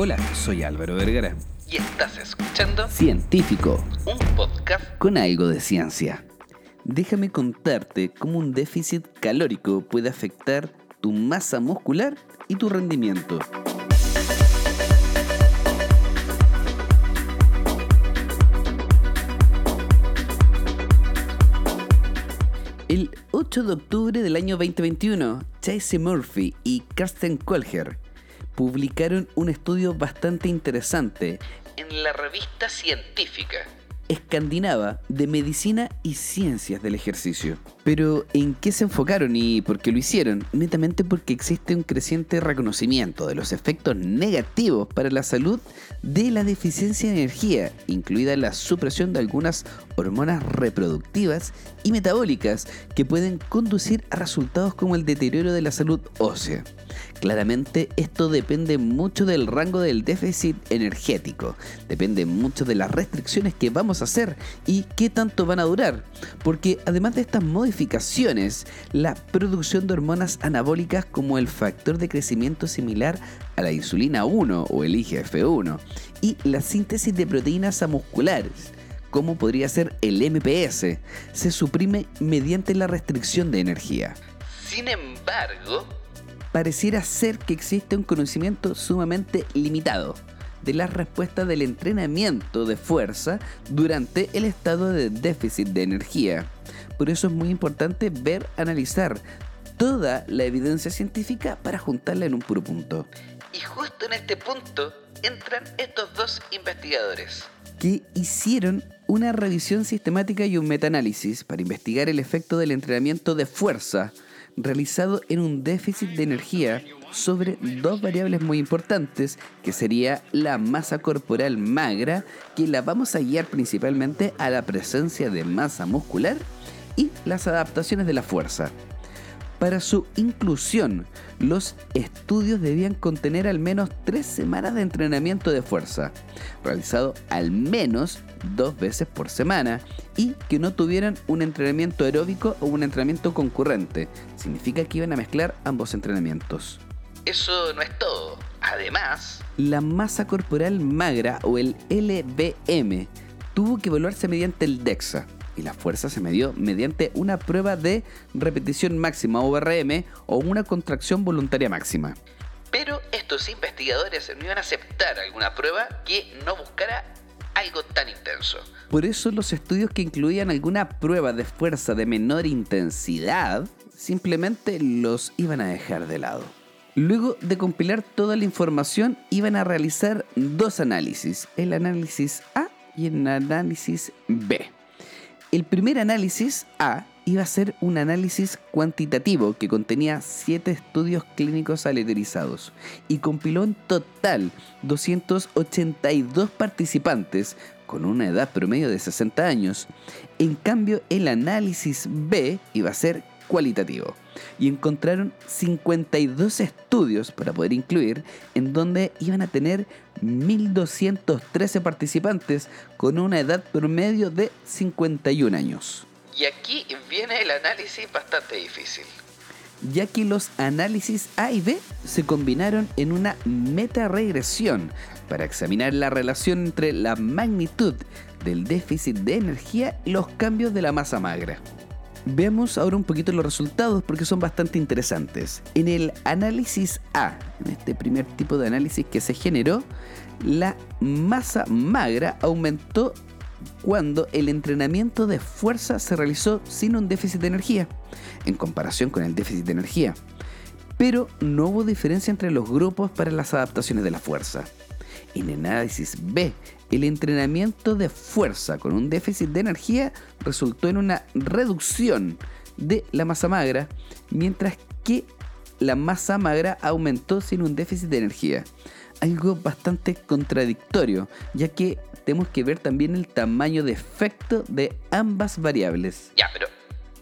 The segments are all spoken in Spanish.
Hola, soy Álvaro Vergara. Y estás escuchando Científico, un podcast con algo de ciencia. Déjame contarte cómo un déficit calórico puede afectar tu masa muscular y tu rendimiento. El 8 de octubre del año 2021, Chase Murphy y Karsten Kolger publicaron un estudio bastante interesante en la revista científica escandinava de medicina y ciencias del ejercicio. Pero ¿en qué se enfocaron y por qué lo hicieron? Netamente porque existe un creciente reconocimiento de los efectos negativos para la salud de la deficiencia de energía, incluida la supresión de algunas hormonas reproductivas y metabólicas que pueden conducir a resultados como el deterioro de la salud ósea. Claramente esto depende mucho del rango del déficit energético, depende mucho de las restricciones que vamos a hacer y qué tanto van a durar, porque además de estas modificaciones, la producción de hormonas anabólicas como el factor de crecimiento similar a la insulina 1 o el IGF-1 y la síntesis de proteínas musculares, como podría ser el MPS, se suprime mediante la restricción de energía. Sin embargo, pareciera ser que existe un conocimiento sumamente limitado de las respuestas del entrenamiento de fuerza durante el estado de déficit de energía. Por eso es muy importante ver, analizar toda la evidencia científica para juntarla en un puro punto. Y justo en este punto entran estos dos investigadores. Que hicieron una revisión sistemática y un metaanálisis para investigar el efecto del entrenamiento de fuerza realizado en un déficit de energía sobre dos variables muy importantes, que sería la masa corporal magra, que la vamos a guiar principalmente a la presencia de masa muscular, y las adaptaciones de la fuerza. Para su inclusión, los estudios debían contener al menos tres semanas de entrenamiento de fuerza, realizado al menos dos veces por semana, y que no tuvieran un entrenamiento aeróbico o un entrenamiento concurrente. Significa que iban a mezclar ambos entrenamientos. Eso no es todo. Además, la masa corporal magra o el LBM tuvo que evaluarse mediante el DEXA y la fuerza se midió mediante una prueba de repetición máxima o RM o una contracción voluntaria máxima. Pero estos investigadores no iban a aceptar alguna prueba que no buscara algo tan intenso. Por eso los estudios que incluían alguna prueba de fuerza de menor intensidad simplemente los iban a dejar de lado. Luego de compilar toda la información iban a realizar dos análisis, el análisis A y el análisis B. El primer análisis A iba a ser un análisis cuantitativo que contenía 7 estudios clínicos aleatorizados y compiló en total 282 participantes con una edad promedio de 60 años. En cambio, el análisis B iba a ser cualitativo y encontraron 52 estudios para poder incluir en donde iban a tener 1.213 participantes con una edad promedio de 51 años. Y aquí viene el análisis bastante difícil. Ya que los análisis A y B se combinaron en una meta-regresión para examinar la relación entre la magnitud del déficit de energía y los cambios de la masa magra. Veamos ahora un poquito los resultados porque son bastante interesantes. En el análisis A, en este primer tipo de análisis que se generó, la masa magra aumentó cuando el entrenamiento de fuerza se realizó sin un déficit de energía, en comparación con el déficit de energía. Pero no hubo diferencia entre los grupos para las adaptaciones de la fuerza. En el análisis B, el entrenamiento de fuerza con un déficit de energía resultó en una reducción de la masa magra, mientras que la masa magra aumentó sin un déficit de energía. Algo bastante contradictorio, ya que tenemos que ver también el tamaño de efecto de ambas variables. Ya, pero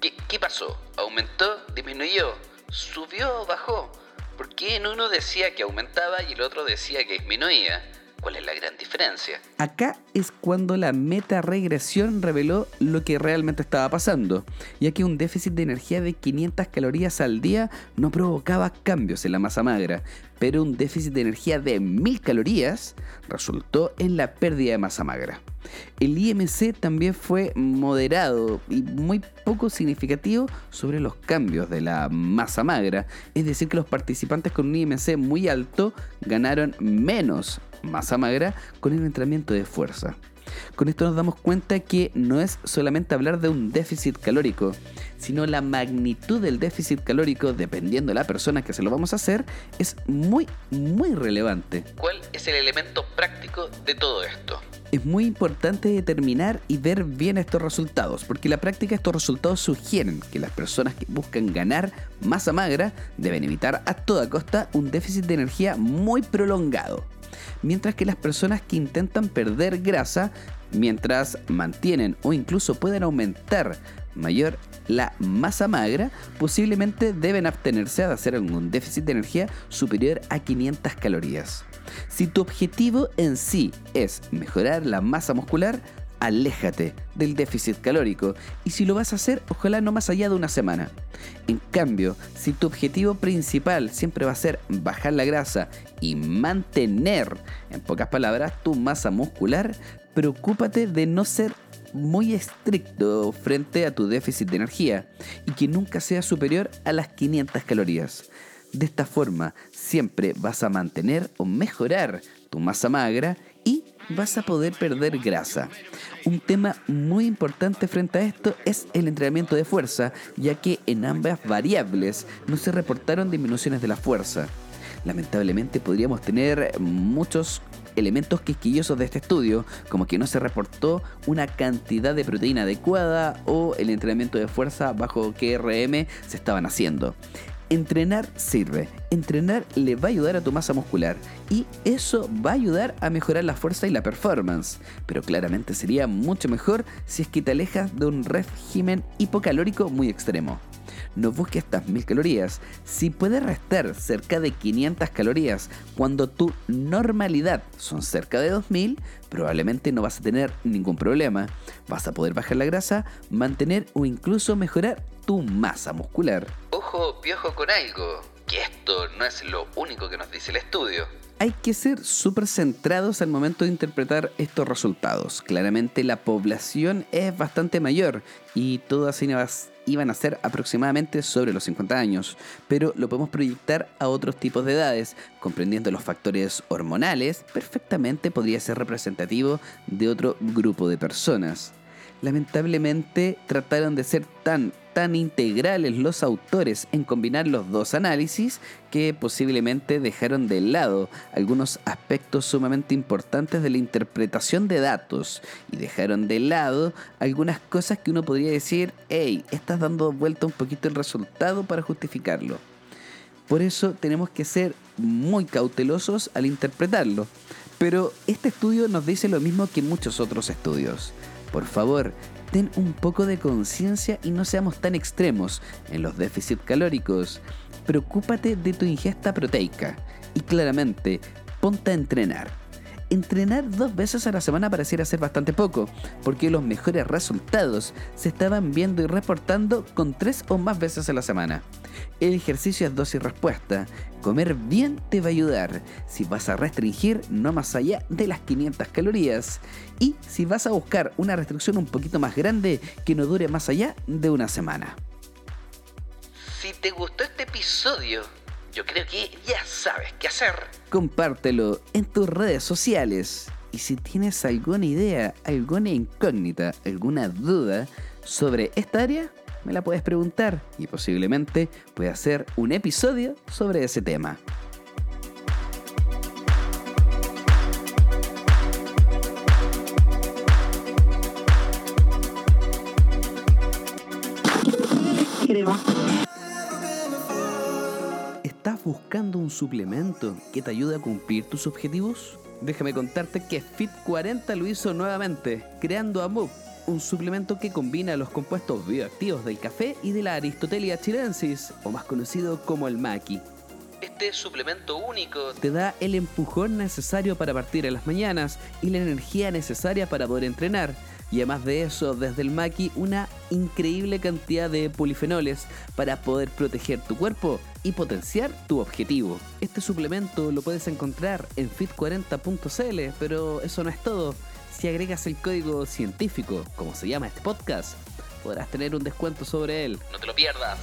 ¿qué, qué pasó? ¿Aumentó? ¿Disminuyó? ¿Subió bajó? ¿Por qué en uno decía que aumentaba y el otro decía que disminuía? ¿Cuál es la gran diferencia? Acá es cuando la meta-regresión reveló lo que realmente estaba pasando, ya que un déficit de energía de 500 calorías al día no provocaba cambios en la masa magra, pero un déficit de energía de 1000 calorías resultó en la pérdida de masa magra. El IMC también fue moderado y muy poco significativo sobre los cambios de la masa magra, es decir que los participantes con un IMC muy alto ganaron menos masa magra con el entrenamiento de fuerza. Con esto nos damos cuenta que no es solamente hablar de un déficit calórico, sino la magnitud del déficit calórico, dependiendo de la persona que se lo vamos a hacer, es muy, muy relevante. ¿Cuál es el elemento práctico de todo esto? Es muy importante determinar y ver bien estos resultados, porque en la práctica estos resultados sugieren que las personas que buscan ganar masa magra deben evitar a toda costa un déficit de energía muy prolongado mientras que las personas que intentan perder grasa, mientras mantienen o incluso pueden aumentar mayor la masa magra, posiblemente deben abstenerse de hacer algún déficit de energía superior a 500 calorías. Si tu objetivo en sí es mejorar la masa muscular, aléjate del déficit calórico y si lo vas a hacer, ojalá no más allá de una semana. En cambio, si tu objetivo principal siempre va a ser bajar la grasa y mantener, en pocas palabras, tu masa muscular, preocúpate de no ser muy estricto frente a tu déficit de energía y que nunca sea superior a las 500 calorías. De esta forma, siempre vas a mantener o mejorar tu masa magra vas a poder perder grasa. Un tema muy importante frente a esto es el entrenamiento de fuerza, ya que en ambas variables no se reportaron disminuciones de la fuerza. Lamentablemente podríamos tener muchos elementos quisquillosos de este estudio, como que no se reportó una cantidad de proteína adecuada o el entrenamiento de fuerza bajo QRM se estaban haciendo. Entrenar sirve. Entrenar le va a ayudar a tu masa muscular y eso va a ayudar a mejorar la fuerza y la performance. Pero claramente sería mucho mejor si es que te alejas de un régimen hipocalórico muy extremo no busques estas 1000 calorías. Si puedes restar cerca de 500 calorías cuando tu normalidad son cerca de 2000, probablemente no vas a tener ningún problema. Vas a poder bajar la grasa, mantener o incluso mejorar tu masa muscular. Ojo, piojo con algo, que esto no es lo único que nos dice el estudio hay que ser súper centrados al momento de interpretar estos resultados. Claramente la población es bastante mayor y todas iban a ser aproximadamente sobre los 50 años, pero lo podemos proyectar a otros tipos de edades, comprendiendo los factores hormonales, perfectamente podría ser representativo de otro grupo de personas. Lamentablemente trataron de ser tan tan integrales los autores en combinar los dos análisis que posiblemente dejaron de lado algunos aspectos sumamente importantes de la interpretación de datos y dejaron de lado algunas cosas que uno podría decir, hey, estás dando vuelta un poquito el resultado para justificarlo. Por eso tenemos que ser muy cautelosos al interpretarlo. Pero este estudio nos dice lo mismo que muchos otros estudios. Por favor, ten un poco de conciencia y no seamos tan extremos en los déficits calóricos. Preocúpate de tu ingesta proteica y claramente ponte a entrenar. Entrenar dos veces a la semana pareciera ser bastante poco, porque los mejores resultados se estaban viendo y reportando con tres o más veces a la semana. El ejercicio es dosis respuesta. Comer bien te va a ayudar si vas a restringir no más allá de las 500 calorías y si vas a buscar una restricción un poquito más grande que no dure más allá de una semana. Si te gustó este episodio, yo creo que ya sabes qué hacer. Compártelo en tus redes sociales. Y si tienes alguna idea, alguna incógnita, alguna duda sobre esta área, me la puedes preguntar y posiblemente pueda hacer un episodio sobre ese tema. ¿Estás buscando un suplemento que te ayude a cumplir tus objetivos? Déjame contarte que Fit 40 lo hizo nuevamente, creando a un suplemento que combina los compuestos bioactivos del café y de la Aristotelia chilensis, o más conocido como el maqui. Este suplemento único te da el empujón necesario para partir en las mañanas y la energía necesaria para poder entrenar. Y además de eso, desde el Maki, una increíble cantidad de polifenoles para poder proteger tu cuerpo y potenciar tu objetivo. Este suplemento lo puedes encontrar en fit40.cl, pero eso no es todo. Si agregas el código científico, como se llama este podcast, podrás tener un descuento sobre él. No te lo pierdas.